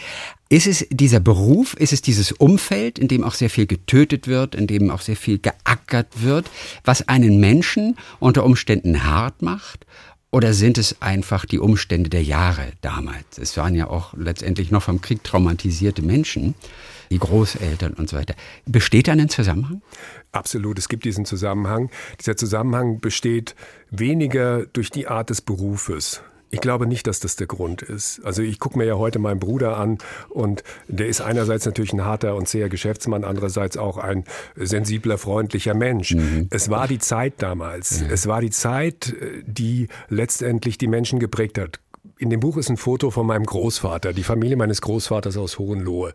Speaker 2: Ist es dieser Beruf, ist es dieses Umfeld, in dem auch sehr viel getötet wird, in dem auch sehr viel geackert wird, was einen Menschen unter Umständen hart macht? Oder sind es einfach die Umstände der Jahre damals? Es waren ja auch letztendlich noch vom Krieg traumatisierte Menschen, die Großeltern und so weiter. Besteht da ein Zusammenhang?
Speaker 3: Absolut, es gibt diesen Zusammenhang. Dieser Zusammenhang besteht weniger durch die Art des Berufes. Ich glaube nicht, dass das der Grund ist. Also ich gucke mir ja heute meinen Bruder an und der ist einerseits natürlich ein harter und zäher Geschäftsmann, andererseits auch ein sensibler, freundlicher Mensch. Mhm. Es war die Zeit damals. Mhm. Es war die Zeit, die letztendlich die Menschen geprägt hat. In dem Buch ist ein Foto von meinem Großvater, die Familie meines Großvaters aus Hohenlohe.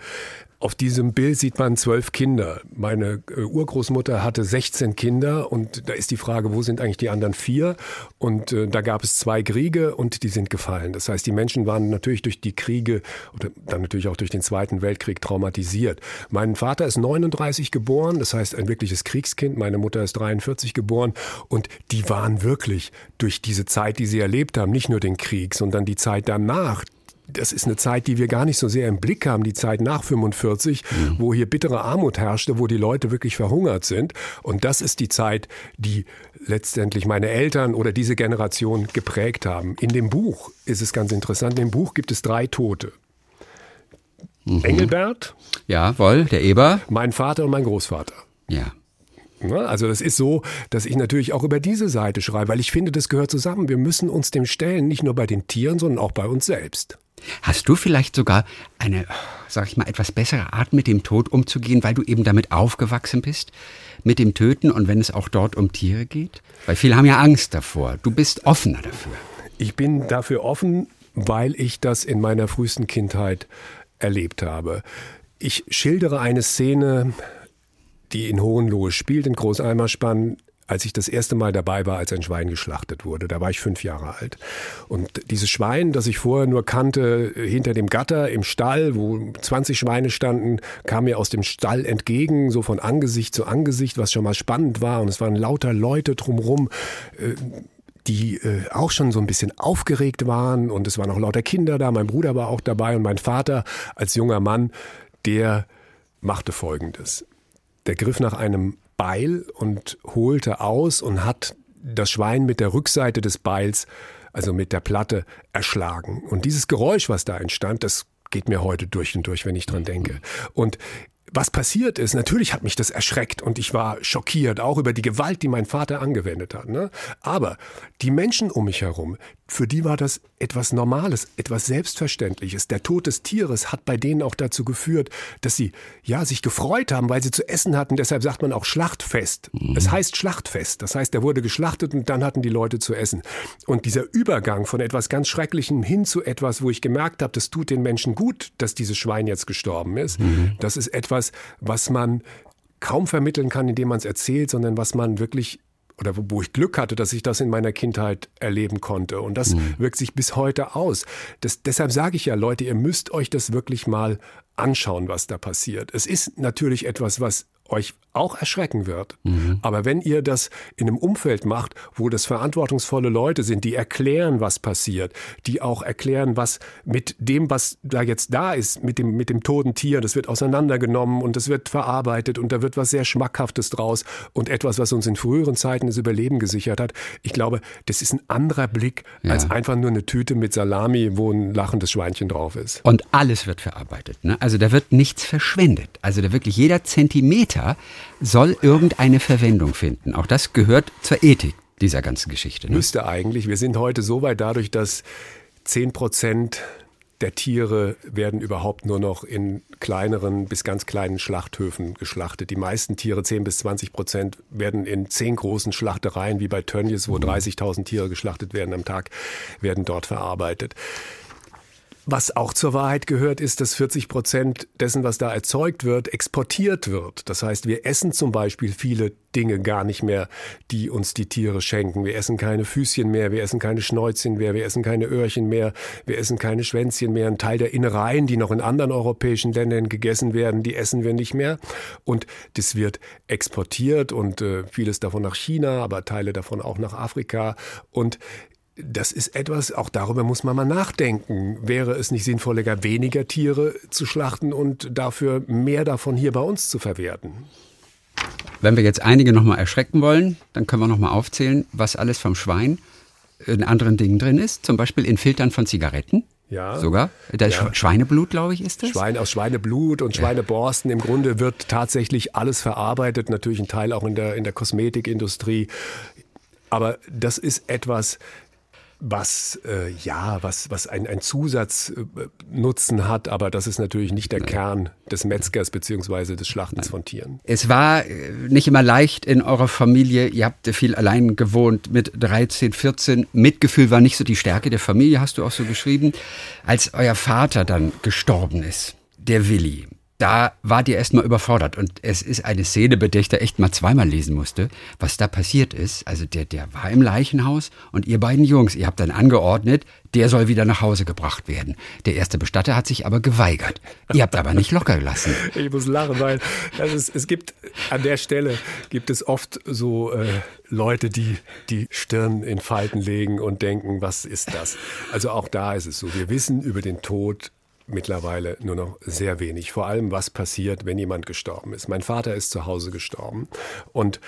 Speaker 3: Auf diesem Bild sieht man zwölf Kinder. Meine äh, Urgroßmutter hatte 16 Kinder und da ist die Frage, wo sind eigentlich die anderen vier? Und äh, da gab es zwei Kriege und die sind gefallen. Das heißt, die Menschen waren natürlich durch die Kriege oder dann natürlich auch durch den Zweiten Weltkrieg traumatisiert. Mein Vater ist 39 geboren, das heißt ein wirkliches Kriegskind. Meine Mutter ist 43 geboren und die waren wirklich durch diese Zeit, die sie erlebt haben, nicht nur den Krieg, sondern die Zeit danach, das ist eine Zeit, die wir gar nicht so sehr im Blick haben, die Zeit nach 45, mhm. wo hier bittere Armut herrschte, wo die Leute wirklich verhungert sind. Und das ist die Zeit, die letztendlich meine Eltern oder diese Generation geprägt haben. In dem Buch ist es ganz interessant, in dem Buch gibt es drei Tote. Mhm. Engelbert.
Speaker 2: Ja, wohl, der Eber.
Speaker 3: Mein Vater und mein Großvater.
Speaker 2: Ja.
Speaker 3: Also das ist so, dass ich natürlich auch über diese Seite schreibe, weil ich finde, das gehört zusammen. Wir müssen uns dem stellen, nicht nur bei den Tieren, sondern auch bei uns selbst.
Speaker 2: Hast du vielleicht sogar eine, sag ich mal, etwas bessere Art, mit dem Tod umzugehen, weil du eben damit aufgewachsen bist? Mit dem Töten und wenn es auch dort um Tiere geht? Weil viele haben ja Angst davor. Du bist offener dafür.
Speaker 3: Ich bin dafür offen, weil ich das in meiner frühesten Kindheit erlebt habe. Ich schildere eine Szene, die in Hohenlohe spielt, in Großeimerspann, als ich das erste Mal dabei war, als ein Schwein geschlachtet wurde. Da war ich fünf Jahre alt. Und dieses Schwein, das ich vorher nur kannte, hinter dem Gatter im Stall, wo 20 Schweine standen, kam mir aus dem Stall entgegen, so von Angesicht zu Angesicht, was schon mal spannend war. Und es waren lauter Leute drumherum. Äh, die äh, auch schon so ein bisschen aufgeregt waren und es waren auch lauter Kinder da, mein Bruder war auch dabei und mein Vater als junger Mann, der machte Folgendes. Der griff nach einem Beil und holte aus und hat das Schwein mit der Rückseite des Beils, also mit der Platte, erschlagen. Und dieses Geräusch, was da entstand, das geht mir heute durch und durch, wenn ich dran denke. Und was passiert ist, natürlich hat mich das erschreckt und ich war schockiert, auch über die Gewalt, die mein Vater angewendet hat. Ne? Aber die Menschen um mich herum, für die war das etwas Normales, etwas Selbstverständliches. Der Tod des Tieres hat bei denen auch dazu geführt, dass sie ja sich gefreut haben, weil sie zu essen hatten. Deshalb sagt man auch Schlachtfest. Mhm. Es heißt Schlachtfest. Das heißt, er wurde geschlachtet und dann hatten die Leute zu essen. Und dieser Übergang von etwas ganz Schrecklichem hin zu etwas, wo ich gemerkt habe, das tut den Menschen gut, dass dieses Schwein jetzt gestorben ist, mhm. das ist etwas, was man kaum vermitteln kann, indem man es erzählt, sondern was man wirklich oder wo ich Glück hatte, dass ich das in meiner Kindheit erleben konnte. Und das mhm. wirkt sich bis heute aus. Das, deshalb sage ich ja, Leute, ihr müsst euch das wirklich mal anschauen, was da passiert. Es ist natürlich etwas, was euch auch erschrecken wird. Mhm. Aber wenn ihr das in einem Umfeld macht, wo das verantwortungsvolle Leute sind, die erklären, was passiert, die auch erklären, was mit dem, was da jetzt da ist, mit dem, mit dem toten Tier, das wird auseinandergenommen und das wird verarbeitet und da wird was sehr Schmackhaftes draus und etwas, was uns in früheren Zeiten das Überleben gesichert hat. Ich glaube, das ist ein anderer Blick ja. als einfach nur eine Tüte mit Salami, wo ein lachendes Schweinchen drauf ist.
Speaker 2: Und alles wird verarbeitet. Ne? Also da wird nichts verschwendet. Also da wirklich jeder Zentimeter soll irgendeine Verwendung finden. Auch das gehört zur Ethik dieser ganzen Geschichte.
Speaker 3: Ne? Müsste eigentlich. Wir sind heute so weit dadurch, dass 10 Prozent der Tiere werden überhaupt nur noch in kleineren bis ganz kleinen Schlachthöfen geschlachtet. Die meisten Tiere, 10 bis 20 Prozent, werden in zehn großen Schlachtereien wie bei Tönnies, wo 30.000 mhm. Tiere geschlachtet werden am Tag, werden dort verarbeitet. Was auch zur Wahrheit gehört, ist, dass 40 Prozent dessen, was da erzeugt wird, exportiert wird. Das heißt, wir essen zum Beispiel viele Dinge gar nicht mehr, die uns die Tiere schenken. Wir essen keine Füßchen mehr, wir essen keine Schnäuzchen mehr, wir essen keine Öhrchen mehr, wir essen keine Schwänzchen mehr. Ein Teil der Innereien, die noch in anderen europäischen Ländern gegessen werden, die essen wir nicht mehr. Und das wird exportiert und äh, vieles davon nach China, aber Teile davon auch nach Afrika. Und das ist etwas, auch darüber muss man mal nachdenken. Wäre es nicht sinnvoller, weniger Tiere zu schlachten und dafür mehr davon hier bei uns zu verwerten?
Speaker 2: Wenn wir jetzt einige nochmal erschrecken wollen, dann können wir nochmal aufzählen, was alles vom Schwein in anderen Dingen drin ist. Zum Beispiel in Filtern von Zigaretten. Ja. Sogar? Das ja. Schweineblut, glaube ich, ist das?
Speaker 3: Schwein aus Schweineblut und Schweineborsten. Im Grunde wird tatsächlich alles verarbeitet, natürlich ein Teil auch in der, in der Kosmetikindustrie. Aber das ist etwas, was äh, ja, was, was ein, ein Zusatznutzen hat, aber das ist natürlich nicht der Nein. Kern des Metzgers beziehungsweise des Schlachtens Nein. von Tieren.
Speaker 2: Es war äh, nicht immer leicht in eurer Familie. Ihr habt viel allein gewohnt mit 13, 14. Mitgefühl war nicht so die Stärke der Familie, hast du auch so geschrieben. Als euer Vater dann gestorben ist, der Willi, da wart ihr erstmal überfordert. Und es ist eine Szene, bei der ich da echt mal zweimal lesen musste, was da passiert ist. Also der, der war im Leichenhaus und ihr beiden Jungs, ihr habt dann angeordnet, der soll wieder nach Hause gebracht werden. Der erste Bestatter hat sich aber geweigert. Ihr habt aber nicht locker gelassen. (laughs)
Speaker 3: Ich muss lachen, weil ist, es gibt an der Stelle gibt es oft so äh, Leute, die die Stirn in Falten legen und denken, was ist das? Also auch da ist es so. Wir wissen über den Tod mittlerweile nur noch sehr wenig. Vor allem, was passiert, wenn jemand gestorben ist. Mein Vater ist zu Hause gestorben und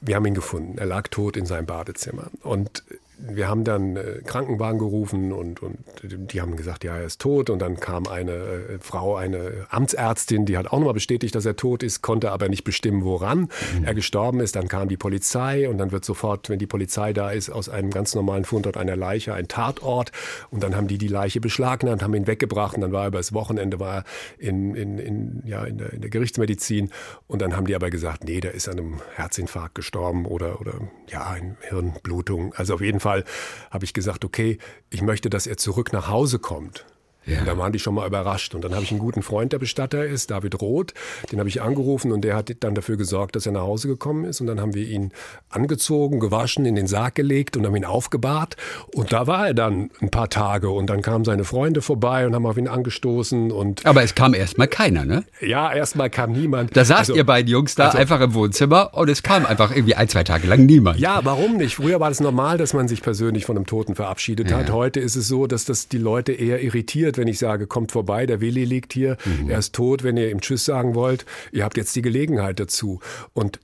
Speaker 3: wir haben ihn gefunden. Er lag tot in seinem Badezimmer. Und wir haben dann äh, Krankenwagen gerufen und, und die haben gesagt, ja, er ist tot. Und dann kam eine äh, Frau, eine Amtsärztin, die hat auch nochmal bestätigt, dass er tot ist, konnte aber nicht bestimmen, woran mhm. er gestorben ist. Dann kam die Polizei und dann wird sofort, wenn die Polizei da ist, aus einem ganz normalen Fundort einer Leiche ein Tatort. Und dann haben die die Leiche beschlagnahmt, haben ihn weggebracht. Und dann war er über das Wochenende war er in, in, in, ja, in, der, in der Gerichtsmedizin. Und dann haben die aber gesagt, nee, der ist an einem Herzinfarkt gestorben oder, oder ja, eine Hirnblutung. Also auf jeden Fall Fall habe ich gesagt, okay, ich möchte, dass er zurück nach Hause kommt. Ja. Und da waren die schon mal überrascht. Und dann habe ich einen guten Freund, der Bestatter ist, David Roth. Den habe ich angerufen und der hat dann dafür gesorgt, dass er nach Hause gekommen ist. Und dann haben wir ihn angezogen, gewaschen, in den Sarg gelegt und haben ihn aufgebahrt. Und da war er dann ein paar Tage. Und dann kamen seine Freunde vorbei und haben auf ihn angestoßen. Und
Speaker 2: Aber es kam erstmal keiner, ne?
Speaker 3: Ja, erstmal kam niemand.
Speaker 2: Da saßt also, ihr beiden Jungs da also, einfach im Wohnzimmer und es kam einfach irgendwie ein, zwei Tage lang niemand.
Speaker 3: Ja, warum nicht? Früher war es normal, dass man sich persönlich von einem Toten verabschiedet ja. hat. Heute ist es so, dass das die Leute eher irritiert wenn ich sage, kommt vorbei, der Willi liegt hier, mhm. er ist tot, wenn ihr ihm Tschüss sagen wollt, ihr habt jetzt die Gelegenheit dazu. Und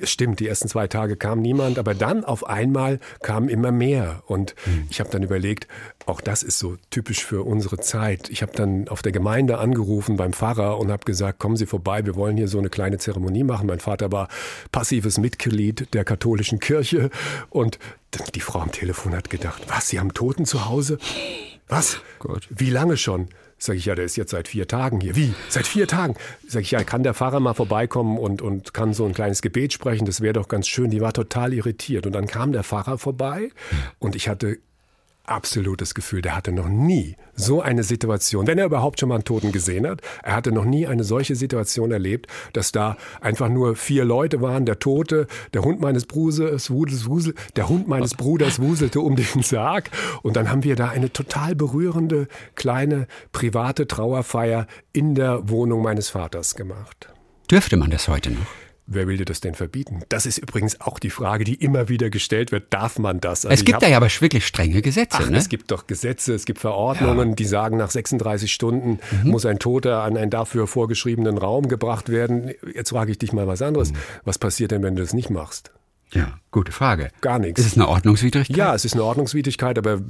Speaker 3: es stimmt, die ersten zwei Tage kam niemand, aber dann auf einmal kam immer mehr. Und mhm. ich habe dann überlegt, auch das ist so typisch für unsere Zeit. Ich habe dann auf der Gemeinde angerufen beim Pfarrer und habe gesagt, kommen Sie vorbei, wir wollen hier so eine kleine Zeremonie machen. Mein Vater war passives Mitglied der katholischen Kirche und die Frau am Telefon hat gedacht, was, Sie haben Toten zu Hause? Was? Gott. Wie lange schon? Sag ich, ja, der ist jetzt seit vier Tagen hier. Wie? Seit vier Tagen? Sag ich, ja, kann der Pfarrer mal vorbeikommen und, und kann so ein kleines Gebet sprechen? Das wäre doch ganz schön. Die war total irritiert. Und dann kam der Pfarrer vorbei und ich hatte absolutes Gefühl, der hatte noch nie so eine Situation, wenn er überhaupt schon mal einen Toten gesehen hat, er hatte noch nie eine solche Situation erlebt, dass da einfach nur vier Leute waren, der Tote, der Hund meines Bruders, wusel, wusel, der Hund meines Bruders wuselte um den Sarg und dann haben wir da eine total berührende kleine private Trauerfeier in der Wohnung meines Vaters gemacht.
Speaker 2: Dürfte man das heute noch?
Speaker 3: Wer will dir das denn verbieten? Das ist übrigens auch die Frage, die immer wieder gestellt wird. Darf man das?
Speaker 2: Also es gibt da ja aber wirklich strenge Gesetze. Ach, ne?
Speaker 3: Es gibt doch Gesetze, es gibt Verordnungen, ja. die sagen, nach 36 Stunden mhm. muss ein Toter an einen dafür vorgeschriebenen Raum gebracht werden. Jetzt frage ich dich mal was anderes. Mhm. Was passiert denn, wenn du das nicht machst?
Speaker 2: Ja, gute Frage.
Speaker 3: Gar nichts.
Speaker 2: Ist es eine Ordnungswidrigkeit?
Speaker 3: Ja, es ist eine Ordnungswidrigkeit, aber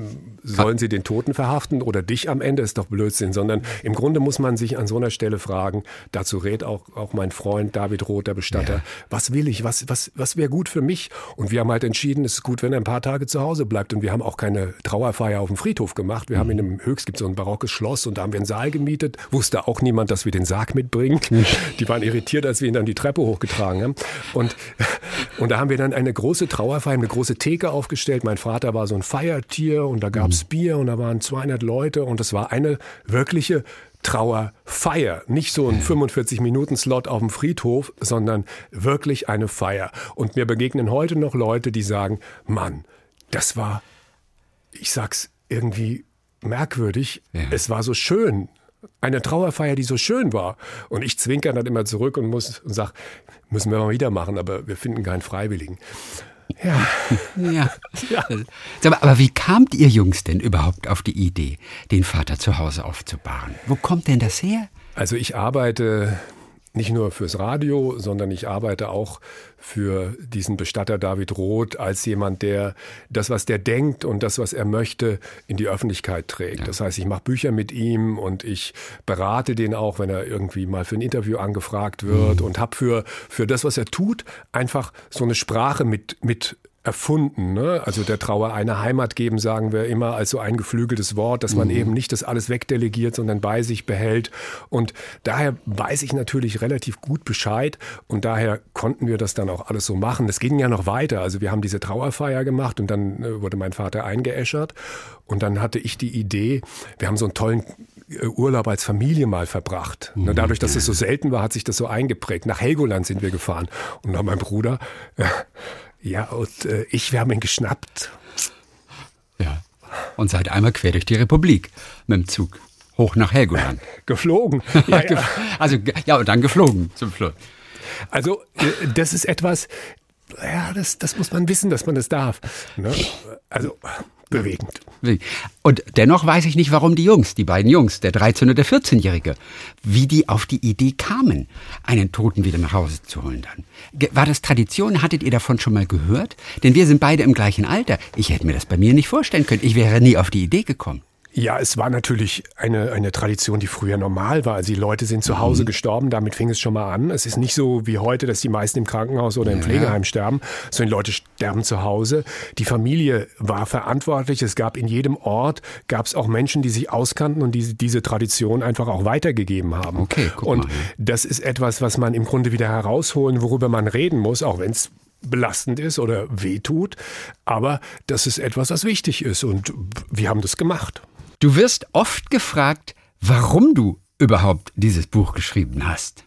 Speaker 3: sollen sie den Toten verhaften oder dich am Ende? Ist doch Blödsinn. Sondern im Grunde muss man sich an so einer Stelle fragen, dazu rät auch, auch mein Freund David Roth, der Bestatter, ja. was will ich, was, was, was wäre gut für mich? Und wir haben halt entschieden, es ist gut, wenn er ein paar Tage zu Hause bleibt. Und wir haben auch keine Trauerfeier auf dem Friedhof gemacht. Wir mhm. haben in einem Höchst gibt so ein barockes Schloss und da haben wir einen Saal gemietet. Wusste auch niemand, dass wir den Sarg mitbringen. Mhm. Die waren irritiert, als wir ihn dann die Treppe hochgetragen haben. Und, und da haben wir dann eine große Trauerfeier, eine große Theke aufgestellt. Mein Vater war so ein Feiertier und da gab's mhm. Bier und da waren 200 Leute und es war eine wirkliche Trauerfeier. Nicht so ein 45-Minuten-Slot auf dem Friedhof, sondern wirklich eine Feier. Und mir begegnen heute noch Leute, die sagen, Mann, das war, ich sag's irgendwie merkwürdig, ja. es war so schön eine Trauerfeier, die so schön war. Und ich zwinker dann immer zurück und muss und sag, müssen wir mal wieder machen, aber wir finden keinen Freiwilligen. Ja.
Speaker 2: ja. (laughs) ja. Aber, aber wie kamt ihr Jungs denn überhaupt auf die Idee, den Vater zu Hause aufzubauen? Wo kommt denn das her?
Speaker 3: Also ich arbeite nicht nur fürs Radio, sondern ich arbeite auch für diesen Bestatter David Roth als jemand, der das, was der denkt und das, was er möchte, in die Öffentlichkeit trägt. Ja. Das heißt, ich mache Bücher mit ihm und ich berate den auch, wenn er irgendwie mal für ein Interview angefragt wird mhm. und habe für, für das, was er tut, einfach so eine Sprache mit, mit erfunden. Ne? Also der Trauer eine Heimat geben, sagen wir immer, als so ein geflügeltes Wort, dass man mhm. eben nicht das alles wegdelegiert, sondern bei sich behält. Und daher weiß ich natürlich relativ gut Bescheid und daher konnten wir das dann auch alles so machen. Es ging ja noch weiter. Also wir haben diese Trauerfeier gemacht und dann äh, wurde mein Vater eingeäschert und dann hatte ich die Idee, wir haben so einen tollen äh, Urlaub als Familie mal verbracht. Mhm. Dadurch, dass es so selten war, hat sich das so eingeprägt. Nach Helgoland sind wir gefahren und dann mein Bruder äh, ja, und äh, ich, wir haben ihn geschnappt.
Speaker 2: Ja. Und seid einmal quer durch die Republik mit dem Zug. Hoch nach Helgoland. (laughs)
Speaker 3: geflogen. (laughs)
Speaker 2: Ja, ja. Also, ja, und dann geflogen zum Schluss.
Speaker 3: Also, äh, das ist etwas, ja, das, das muss man wissen, dass man das darf. Ne? Also, bewegend.
Speaker 2: Und dennoch weiß ich nicht, warum die Jungs, die beiden Jungs, der 13- und der 14-Jährige, wie die auf die Idee kamen, einen Toten wieder nach Hause zu holen dann. War das Tradition? Hattet ihr davon schon mal gehört? Denn wir sind beide im gleichen Alter. Ich hätte mir das bei mir nicht vorstellen können. Ich wäre nie auf die Idee gekommen.
Speaker 3: Ja, es war natürlich eine, eine Tradition, die früher normal war. Also die Leute sind zu Hause mhm. gestorben, damit fing es schon mal an. Es ist nicht so wie heute, dass die meisten im Krankenhaus oder im ja. Pflegeheim sterben, sondern die Leute sterben zu Hause. Die Familie war verantwortlich. Es gab in jedem Ort, gab es auch Menschen, die sich auskannten und die diese Tradition einfach auch weitergegeben haben.
Speaker 2: Okay,
Speaker 3: guck und mal. das ist etwas, was man im Grunde wieder herausholen, worüber man reden muss, auch wenn es belastend ist oder wehtut. Aber das ist etwas, was wichtig ist und wir haben das gemacht.
Speaker 2: Du wirst oft gefragt, warum du überhaupt dieses Buch geschrieben hast.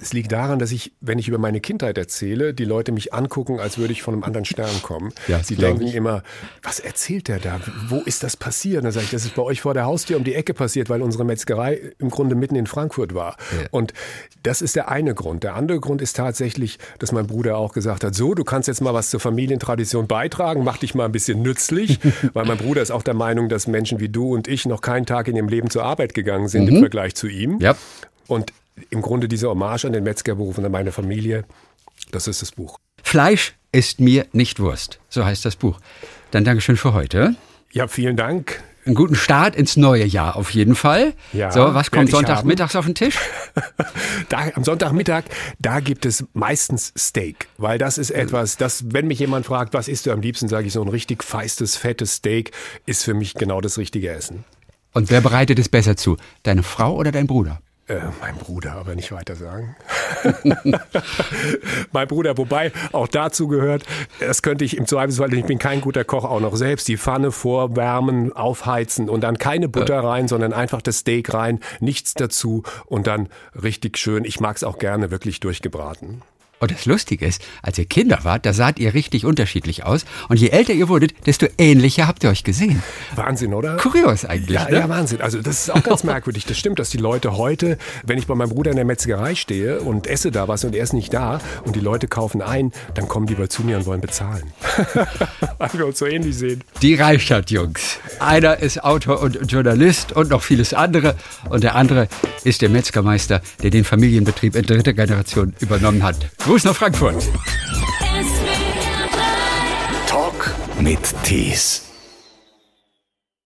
Speaker 3: Es liegt daran, dass ich, wenn ich über meine Kindheit erzähle, die Leute mich angucken, als würde ich von einem anderen Stern kommen. Ja, Sie denken ich. immer, was erzählt der da? Wo ist das passiert? dann sage ich, das ist bei euch vor der Haustür um die Ecke passiert, weil unsere Metzgerei im Grunde mitten in Frankfurt war. Ja. Und das ist der eine Grund. Der andere Grund ist tatsächlich, dass mein Bruder auch gesagt hat, so, du kannst jetzt mal was zur Familientradition beitragen, mach dich mal ein bisschen nützlich, (laughs) weil mein Bruder ist auch der Meinung, dass Menschen wie du und ich noch keinen Tag in ihrem Leben zur Arbeit gegangen sind mhm. im Vergleich zu ihm.
Speaker 2: Ja.
Speaker 3: Und im Grunde diese Hommage an den Metzgerberuf und an meine Familie, das ist das Buch.
Speaker 2: Fleisch ist mir nicht Wurst, so heißt das Buch. Dann Dankeschön für heute.
Speaker 3: Ja, vielen Dank.
Speaker 2: Einen guten Start ins neue Jahr auf jeden Fall. Ja, so, was kommt Sonntagmittags auf den Tisch? (laughs)
Speaker 3: da, am Sonntagmittag, da gibt es meistens Steak, weil das ist etwas, das, wenn mich jemand fragt, was isst du am liebsten, sage ich, so ein richtig feistes, fettes Steak ist für mich genau das richtige Essen.
Speaker 2: Und wer bereitet es besser zu? Deine Frau oder dein Bruder?
Speaker 3: Äh, mein Bruder, aber nicht weiter sagen. (laughs) mein Bruder, wobei auch dazu gehört, das könnte ich im Zweifelsfall, ich bin kein guter Koch, auch noch selbst die Pfanne vorwärmen, aufheizen und dann keine Butter rein, sondern einfach das Steak rein, nichts dazu und dann richtig schön. Ich mag es auch gerne wirklich durchgebraten.
Speaker 2: Und das Lustige ist, als ihr Kinder wart, da saht ihr richtig unterschiedlich aus. Und je älter ihr wurdet, desto ähnlicher habt ihr euch gesehen.
Speaker 3: Wahnsinn, oder?
Speaker 2: Kurios eigentlich.
Speaker 3: Ja,
Speaker 2: ne?
Speaker 3: ja Wahnsinn. Also das ist auch ganz (laughs) merkwürdig. Das stimmt, dass die Leute heute, wenn ich bei meinem Bruder in der Metzgerei stehe und esse da was und er ist nicht da und die Leute kaufen ein, dann kommen die bei zu mir und wollen bezahlen. (laughs) Weil wir uns so ähnlich sehen.
Speaker 2: Die Reichert-Jungs. Einer ist Autor und Journalist und noch vieles andere. Und der andere ist der Metzgermeister, der den Familienbetrieb in dritter Generation übernommen hat. Gruß nach Frankfurt.
Speaker 1: Talk mit Tees.